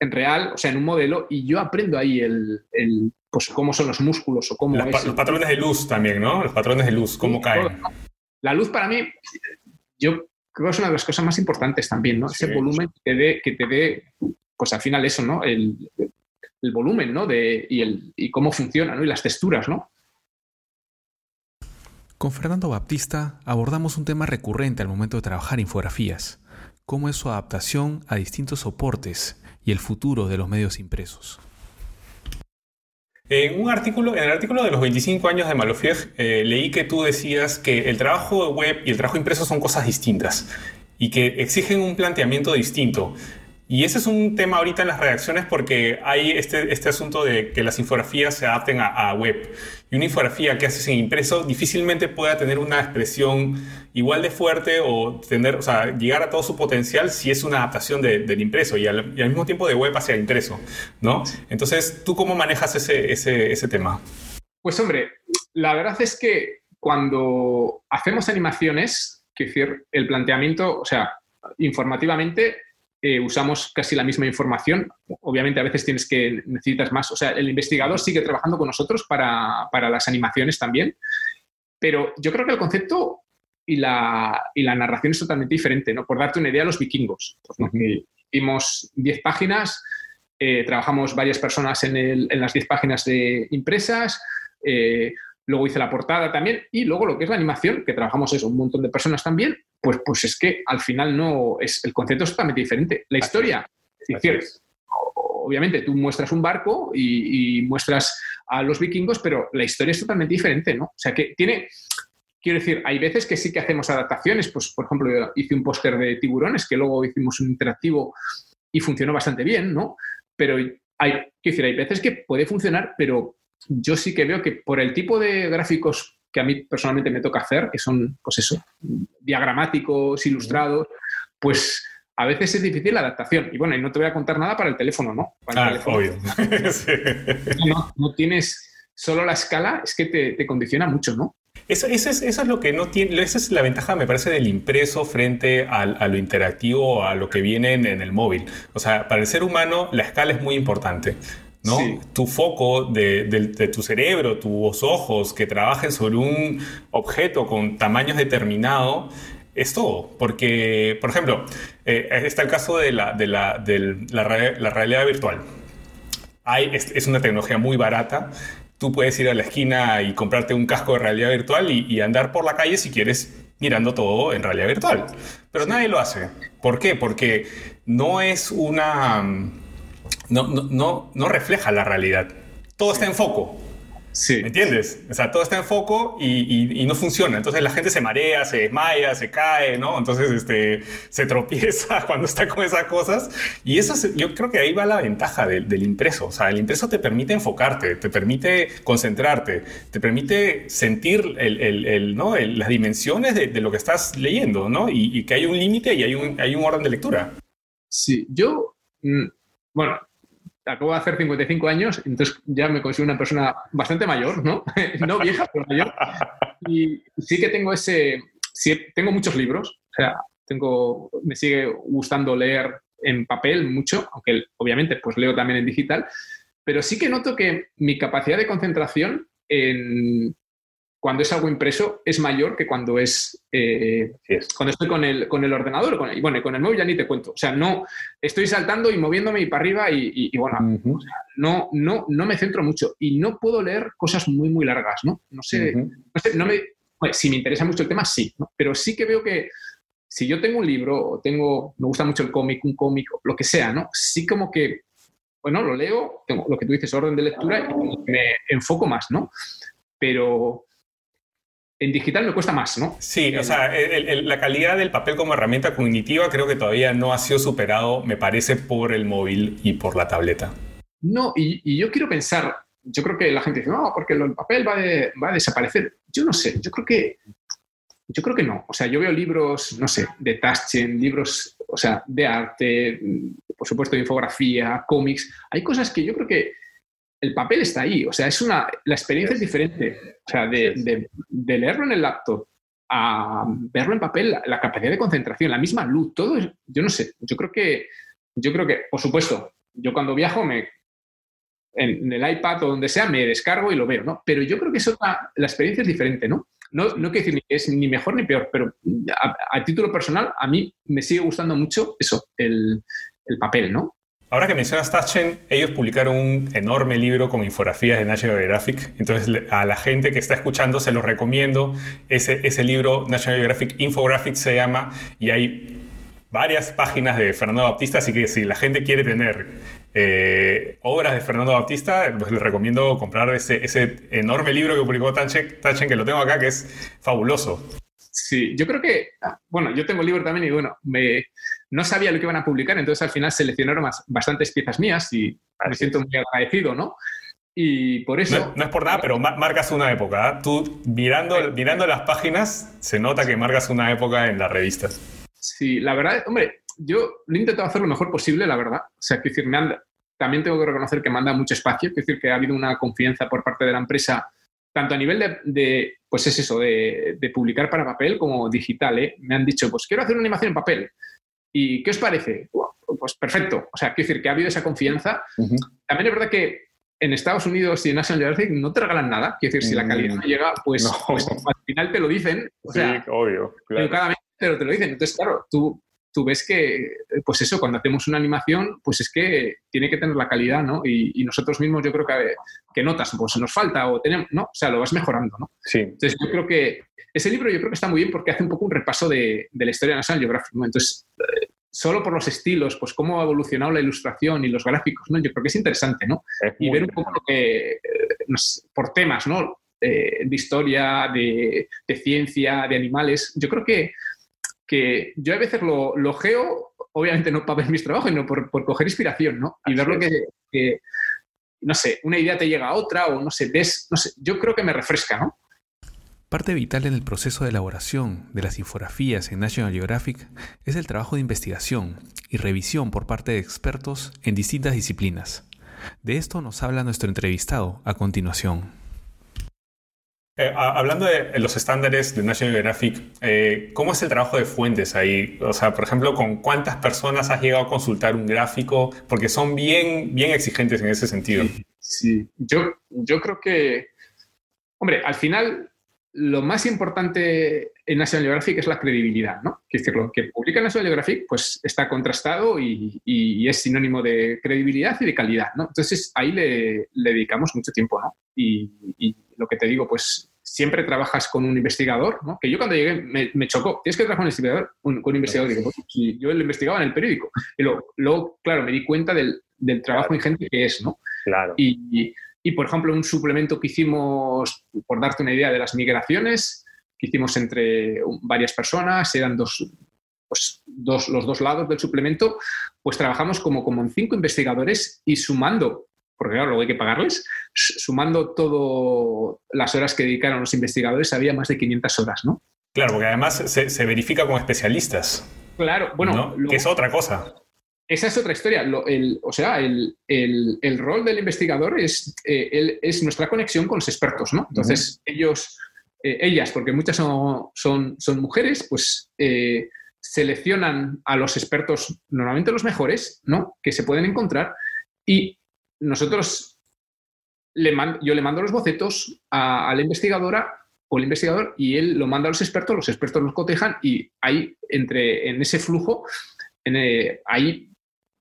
C: en real, o sea, en un modelo, y yo aprendo ahí el, el pues cómo son los músculos o cómo
B: es... Los patrones de luz también, ¿no? Los patrones de luz, cómo caen.
C: La luz para mí, yo creo que es una de las cosas más importantes también, ¿no? Ese volumen que te dé, que te dé, pues al final eso, ¿no? El, el volumen, ¿no? De, y, el, y cómo funciona, ¿no? Y las texturas, ¿no?
A: Con Fernando Baptista abordamos un tema recurrente al momento de trabajar infografías, cómo es su adaptación a distintos soportes y el futuro de los medios impresos.
B: En un artículo, en el artículo de los 25 años de Malofiev, eh, leí que tú decías que el trabajo web y el trabajo impreso son cosas distintas y que exigen un planteamiento distinto. Y ese es un tema ahorita en las redacciones porque hay este, este asunto de que las infografías se adapten a, web. Y una infografía que haces en impreso difícilmente pueda tener una expresión igual de fuerte o, tener, o sea, llegar a todo su potencial si es una adaptación del impreso y al, mismo tiempo de web hacia impreso, ¿no? Entonces, ¿tú cómo manejas ese, ese, tema?
C: Pues hombre, la verdad es que cuando hacemos animaciones, que decir, el planteamiento, o sea, informativamente eh, usamos casi la misma información. Obviamente a veces tienes que necesitas más. O sea, el investigador sigue trabajando con nosotros para, las animaciones también, pero yo creo que el concepto y la, la narración es totalmente diferente. ¿no? Por darte una idea, los vikingos. Pues, Hicimos 10 páginas, eh, trabajamos varias personas en, las 10 páginas de impresas. Eh, luego hice la portada también y luego lo que es la animación, que trabajamos eso, un montón de personas también, pues, pues es que al final no es el concepto es totalmente diferente. La historia, es obviamente tú muestras un barco y, muestras a los vikingos, pero la historia es totalmente diferente, ¿no? O sea que tiene, quiero decir, hay veces que sí que hacemos adaptaciones, pues por ejemplo yo hice un póster de tiburones que luego hicimos un interactivo y funcionó bastante bien, ¿no? Pero hay, quiero decir, hay veces que puede funcionar, pero yo sí que veo que por el tipo de gráficos que a mí personalmente me toca hacer, que son, pues eso, diagramáticos, ilustrados, pues a veces es difícil la adaptación. Y bueno, y no te voy a contar nada para el teléfono, ¿no? Para
B: el ah, Obvio.
C: no, tienes solo la escala, es que te, condiciona mucho, ¿no?
B: Eso, eso, es, eso, es, lo que no tiene, esa es la ventaja, me parece, del impreso frente a, a lo interactivo, a lo que viene en, en, el móvil. O sea, para el ser humano la escala es muy importante. Tu foco de, tu cerebro, tus ojos que trabajen sobre un objeto con tamaños determinados, es todo. Porque, por ejemplo, eh, está el caso de la, de la, la, realidad virtual. Hay, es, una tecnología muy barata. Tú puedes ir a la esquina y comprarte un casco de realidad virtual y, andar por la calle si quieres mirando todo en realidad virtual. Pero nadie lo hace. ¿Por qué? Porque no es una no, no, no, refleja la realidad. Todo está en foco. Sí. ¿Me entiendes? O sea, todo está en foco y, y, no funciona. Entonces la gente se marea, se desmaya, se cae, ¿no? Entonces este, se tropieza cuando está con esas cosas. Y eso yo creo que ahí va la ventaja del, del, impreso. O sea, el impreso te permite enfocarte, te permite concentrarte, te permite sentir el, el, ¿no? las dimensiones de, de, lo que estás leyendo, ¿no? Y, y que hay un límite y hay un, hay un orden de lectura.
C: Sí, yo, mm, bueno, acabo de hacer 55 años, entonces ya me considero una persona bastante mayor, ¿no? no vieja, pero mayor. Y sí que tengo ese, sí, tengo muchos libros, o sea, tengo, me sigue gustando leer en papel mucho, aunque obviamente pues leo también en digital, pero sí que noto que mi capacidad de concentración en, cuando es algo impreso es mayor que cuando es, eh, cuando estoy con el, con el ordenador. Con y bueno, con el móvil ya ni te cuento. O sea, no estoy saltando y moviéndome y para arriba y, bueno, no, no, no me centro mucho y no puedo leer cosas muy, muy largas, ¿no? No sé, no me, si me interesa mucho el tema, sí, pero sí que veo que si yo tengo un libro o tengo, me gusta mucho el cómic, un cómic, lo que sea, ¿no? Sí como que bueno, lo leo, tengo lo que tú dices, orden de lectura, y me enfoco más, ¿no? Pero en digital me cuesta más, ¿no?
B: Sí, o sea, la calidad del papel como herramienta cognitiva creo que todavía no ha sido superado, me parece, por el móvil y por la tableta.
C: No, y, yo quiero pensar, yo creo que la gente dice, no, porque el papel va, va a desaparecer. Yo no sé, yo creo que yo creo que no. O sea, yo veo libros, no sé, de Taschen, libros, o sea, de arte, por supuesto, de infografía, cómics. Hay cosas que yo creo que el papel está ahí. O sea, es una, la experiencia es diferente. O sea, de, leerlo en el laptop a verlo en papel, la, capacidad de concentración, la misma luz, todo, yo no sé. Yo creo que, yo creo que, por supuesto, yo cuando viajo me en, el iPad o donde sea me descargo y lo veo, ¿no? Pero yo creo que eso la experiencia es diferente, ¿no? No, no quiero decir que es ni mejor ni peor, pero a, título personal, a mí me sigue gustando mucho eso, el, el papel, ¿no?
B: Ahora que mencionas Taschen, ellos publicaron un enorme libro con infografías de National Geographic. Entonces, a la gente que está escuchando se lo recomiendo. Ese, libro, National Geographic Infographic, se llama y hay varias páginas de Fernando Baptista. Así que si la gente quiere tener eh, obras de Fernando Bautista, pues les recomiendo comprar ese, enorme libro que publicó Tachen, que lo tengo acá, que es fabuloso.
C: Sí, yo creo que, ah, bueno, yo tengo el libro también y bueno, me, no sabía lo que iban a publicar, entonces al final seleccionaron bastantes piezas mías y me siento muy agradecido, ¿no? Y por eso...
B: No, es por nada, pero marcas una época. ¿ah? Tú mirando, mirando las páginas, se nota que marcas una época en la revista.
C: Sí, la verdad, hombre, yo lo he intentado hacer lo mejor posible, la verdad. O sea, que decir, me anda, también tengo que reconocer que manda mucho espacio, es decir, que ha habido una confianza por parte de la empresa, tanto a nivel de, pues es eso, de, publicar para papel como digital. ¿eh? Me han dicho, pues quiero hacer una animación en papel. ¿Y qué os parece? Pues perfecto. O sea, quiero decir que ha habido esa confianza. También es verdad que en Estados Unidos y en National Geographic no te regalan nada. Quiero decir, si la calidad no llega, pues, pues al final te lo dicen. O sea,
B: sí, obvio. Claro.
C: Pero te lo dicen. Entonces, claro, tú tú ves que, pues eso, cuando hacemos una animación, pues es que tiene que tener la calidad, ¿no? Y, nosotros mismos yo creo que, que notas, pues nos falta o tenemos, ¿no? O sea, lo vas mejorando, ¿no?
B: Sí.
C: Entonces yo creo que ese libro yo creo que está muy bien porque hace un poco un repaso de, de la historia de National Geographic, ¿no? Entonces, eh, solo por los estilos, pues cómo ha evolucionado la ilustración y los gráficos, ¿no? Yo creo que es interesante, ¿no? y ver un poco lo que, eh, por temas, ¿no? Eh, de historia, de, de, ciencia, de animales. Yo creo que que yo a veces lo, lo geo, obviamente no para ver mis trabajos, sino por, por coger inspiración, ¿no? Y ver lo que, no sé, una idea te llega a otra o no sé, ves, no sé, yo creo que me refresca, ¿no?
A: Parte vital en el proceso de elaboración de las infografías en National Geographic es el trabajo de investigación y revisión por parte de expertos en distintas disciplinas. De esto nos habla nuestro entrevistado a continuación.
B: Eh, hablando de los estándares de National Geographic, eh, ¿cómo es el trabajo de fuentes ahí? O sea, por ejemplo, ¿con cuántas personas has llegado a consultar un gráfico? Porque son bien, bien exigentes en ese sentido.
C: Sí, Yo, yo creo que, hombre, al final lo más importante en National Geographic es la credibilidad, ¿no? Que lo que publica National Geographic pues está contrastado y, y, es sinónimo de credibilidad y de calidad, ¿no? Entonces ahí le, le dedicamos mucho tiempo, ¿no? Y, y lo que te digo, pues siempre trabajas con un investigador, ¿no? que yo cuando llegué me, chocó, tienes que trabajar con un investigador, con un investigador, digo, pues, yo lo investigaba en el periódico, y luego, claro, me di cuenta del, del trabajo ingente que es, ¿no?
B: Claro.
C: Y, y, por ejemplo, un suplemento que hicimos, por darte una idea de las migraciones, que hicimos entre varias personas, eran dos, pues, dos, los dos lados del suplemento, pues trabajamos como, como en cinco investigadores y sumando porque claro, luego hay que pagarles, sumando todas las horas que dedicaron los investigadores, había más de 500 horas, ¿no?
B: Claro, porque además se, verifica con especialistas.
C: Claro, bueno.
B: que es otra cosa.
C: Esa es otra historia. o sea, el, rol del investigador es, eh, es nuestra conexión con los expertos, ¿no? Entonces, ellos, eh, ellas, porque muchas son, son, mujeres, pues eh, seleccionan a los expertos, normalmente los mejores, ¿no? Que se pueden encontrar y nosotros, le yo le mando los bocetos a, la investigadora o el investigador y él lo manda a los expertos, los expertos los cotejan y ahí, entre, en ese flujo, en, eh, hay,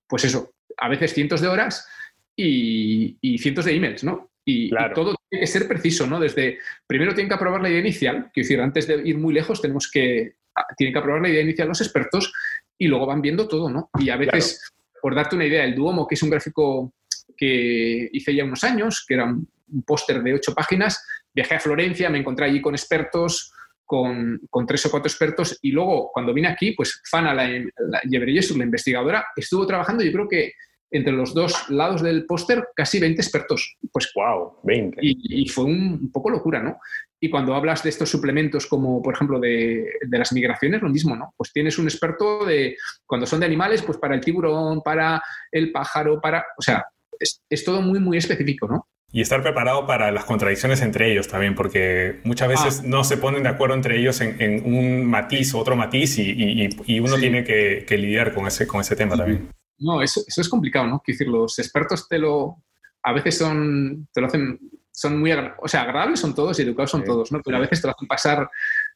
C: pues eso, a veces cientos de horas y, cientos de emails, ¿no? Y, todo tiene que ser preciso, ¿no? Desde, primero tienen que aprobar la idea inicial, que decir, antes de ir muy lejos tenemos que, tienen que aprobar la idea inicial los expertos y luego van viendo todo, ¿no? Y a veces, por darte una idea, el Duomo, que es un gráfico que hice ya unos años, que era un, póster de ocho páginas. Viajé a Florencia, me encontré allí con expertos, con, tres o cuatro expertos, y luego cuando vine aquí, pues Fana, la, la, la investigadora, estuvo trabajando, yo creo que entre los dos lados del póster casi 20 expertos. Pues,
B: wow, 20.
C: Y, fue un, poco locura, ¿no? Y cuando hablas de estos suplementos como, por ejemplo, de, las migraciones, lo mismo, ¿no? Pues tienes un experto de, cuando son de animales, pues para el tiburón, para el pájaro, para... O sea, es, todo muy, muy específico, ¿no?
B: Y estar preparado para las contradicciones entre ellos también, porque muchas veces ah. no se ponen de acuerdo entre ellos en, un matiz o otro matiz y, uno tiene que, lidiar con ese, con ese tema también.
C: No, eso, es complicado, ¿no? Quiero decir, los expertos te lo, a veces son, te lo hacen, son muy, o sea, agradables son todos y educados son todos, ¿no? Pero a veces te lo hacen pasar,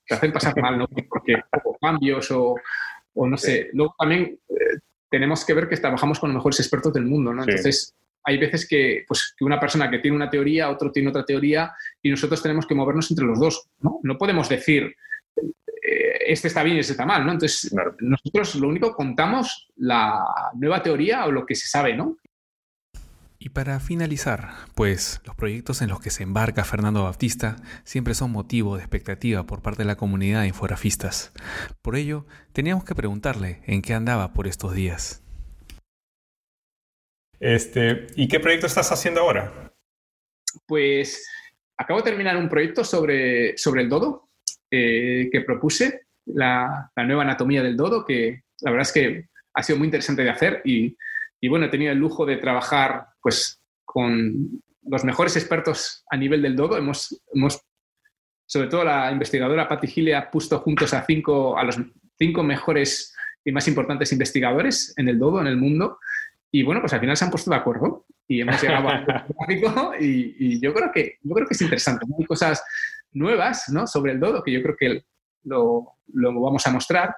C: te hacen pasar mal, ¿no? Porque o cambios o, o, no sé. Luego también eh, tenemos que ver que trabajamos con los mejores expertos del mundo, ¿no? Entonces, hay veces que, pues, que una persona que tiene una teoría, otro tiene otra teoría y nosotros tenemos que movernos entre los dos, ¿no? No podemos decir, este está bien y este está mal, ¿no? Entonces, nosotros lo único contamos la nueva teoría o lo que se sabe, ¿no?
A: Y para finalizar, pues los proyectos en los que se embarca Fernando Baptista siempre son motivo de expectativa por parte de la comunidad de infografistas. Por ello, teníamos que preguntarle en qué andaba por estos días.
B: Este, ¿Y qué proyecto estás haciendo ahora?
C: Pues acabo de terminar un proyecto sobre, sobre el dodo eh, que propuse la, nueva anatomía del dodo, que la verdad es que ha sido muy interesante de hacer y, bueno, he tenido el lujo de trabajar pues con los mejores expertos a nivel del dodo. Hemos, hemos sobre todo la investigadora Patti Gile ha puesto juntos a, cinco, a los cinco mejores y más importantes investigadores en el dodo, en el mundo. Y bueno, pues al final se han puesto de acuerdo y hemos llegado a gráfico y, y, yo creo que yo creo que es interesante. Hay cosas nuevas ¿no? sobre el dodo que yo creo que lo, vamos a mostrar.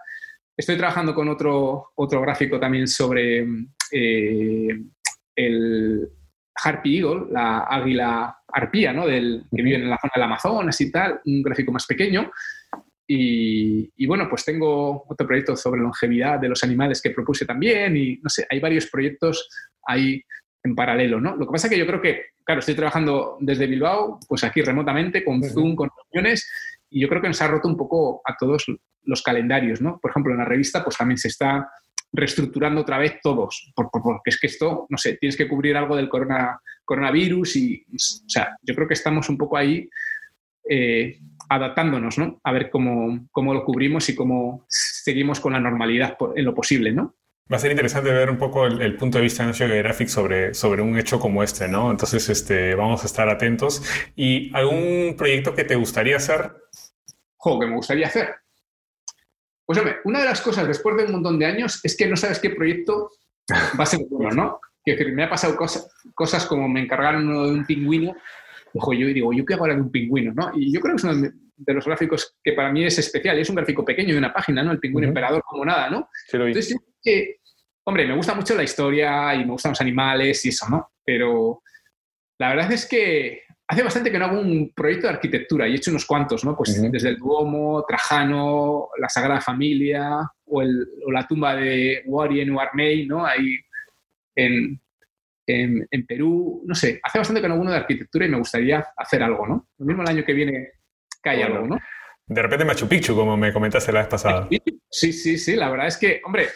C: Estoy trabajando con otro, otro gráfico también sobre eh, el Harpy Eagle, la águila arpía, ¿no? Del, que vive en la zona del Amazonas y tal, un gráfico más pequeño. Y, bueno, pues tengo otro proyecto sobre longevidad de los animales que propuse también y no sé, hay varios proyectos ahí en paralelo, ¿no? Lo que pasa es que yo creo que, claro, estoy trabajando desde Bilbao, pues aquí remotamente, con Zoom, con reuniones, y yo creo que nos ha roto un poco a todos los calendarios, ¿no? Por ejemplo, en la revista pues también se está reestructurando otra vez todos, porque es que esto, no sé, tienes que cubrir algo del corona, coronavirus y, o sea, yo creo que estamos un poco ahí eh, adaptándonos, ¿no? A ver cómo, cómo lo cubrimos y cómo seguimos con la normalidad en lo posible, ¿no?
B: Va a ser interesante ver un poco el, punto de vista de National Geographic sobre, sobre un hecho como este, ¿no? Entonces, este, vamos a estar atentos. ¿Y algún proyecto que te gustaría hacer?
C: Jo, que me gustaría hacer. Pues hombre, una de las cosas después de un montón de años es que no sabes qué proyecto va a ser bueno, ¿no? Que me ha pasado cosas, cosas como me encargaron uno de un pingüino, ojo, yo digo, ¿yo qué hago ahora de un pingüino, no? Y yo creo que es uno de los gráficos que para mí es especial, es un gráfico pequeño de una página, ¿no? El pingüino emperador como nada, ¿no? Entonces, que, hombre, me gusta mucho la historia y me gustan los animales y eso, ¿no? Pero la verdad es que hace bastante que no hago un proyecto de arquitectura y he hecho unos cuantos, ¿no? Pues desde el Duomo, Trajano, la Sagrada Familia o, la tumba de Warien o Armey, ¿no? Ahí en, en, Perú, no sé, hace bastante que no hago uno de arquitectura y me gustaría hacer algo, ¿no? Lo mismo el año que viene que hay algo, ¿no?
B: De repente Machu Picchu, como me comentaste la vez pasada.
C: Sí, sí, sí, la verdad es que, hombre,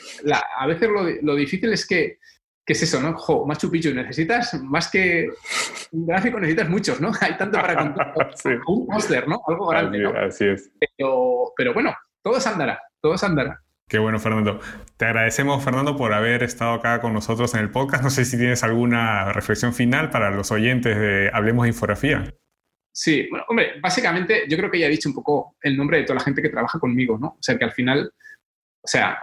C: a veces lo, difícil es que, ¿qué es eso, no? Jo, Machu Picchu, necesitas más que un gráfico, necesitas muchos, ¿no? Hay tanto para contar. Un póster, ¿no? Algo grande, ¿no?
B: Así es.
C: Pero, pero bueno, todo se andará, todo se andará.
B: Qué bueno, Fernando. Te agradecemos, Fernando, por haber estado acá con nosotros en el podcast. No sé si tienes alguna reflexión final para los oyentes de Hablemos de Infografía.
C: Sí, bueno, hombre, básicamente yo creo que ya he dicho un poco el nombre de toda la gente que trabaja conmigo, ¿no? O sea, que al final, o sea,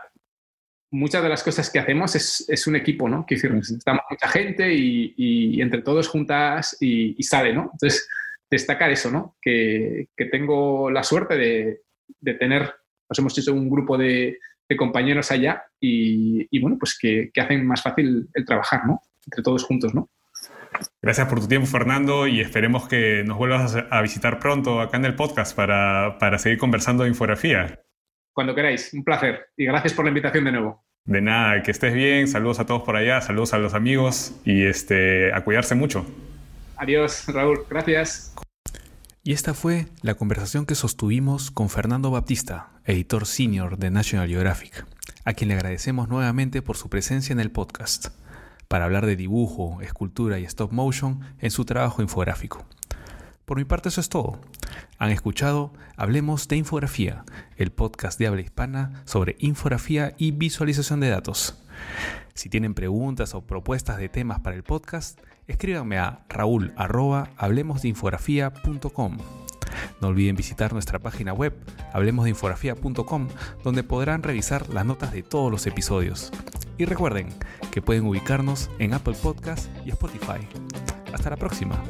C: muchas de las cosas que hacemos es, un equipo, ¿no? Que estamos mucha gente y, entre todos juntas y, sale, ¿no? Entonces, destacar eso, ¿no? Que, tengo la suerte de, tener, pues hemos hecho un grupo de, compañeros allá y, bueno, pues que, que, hacen más fácil el trabajar, ¿no? Entre todos juntos, ¿no?
B: Gracias por tu tiempo, Fernando, y esperemos que nos vuelvas a visitar pronto acá en el podcast para, para seguir conversando de infografía.
C: Cuando queráis, un placer. Y gracias por la invitación de nuevo.
B: De nada, que estés bien, saludos a todos por allá, saludos a los amigos y este, a cuidarse mucho.
C: Adiós, Raúl, gracias.
A: Y esta fue la conversación que sostuvimos con Fernando Baptista, editor senior de National Geographic, a quien le agradecemos nuevamente por su presencia en el podcast, para hablar de dibujo, escultura y stop motion en su trabajo infográfico. Por mi parte eso es todo. Han escuchado Hablemos de Infografía, el podcast de habla hispana sobre infografía y visualización de datos. Si tienen preguntas o propuestas de temas para el podcast, escríbanme a raúl@hablemosdeinfografía.com. No olviden visitar nuestra página web hablemosdeinfografía.com donde podrán revisar las notas de todos los episodios. Y recuerden que pueden ubicarnos en Apple Podcast y Spotify. Hasta la próxima.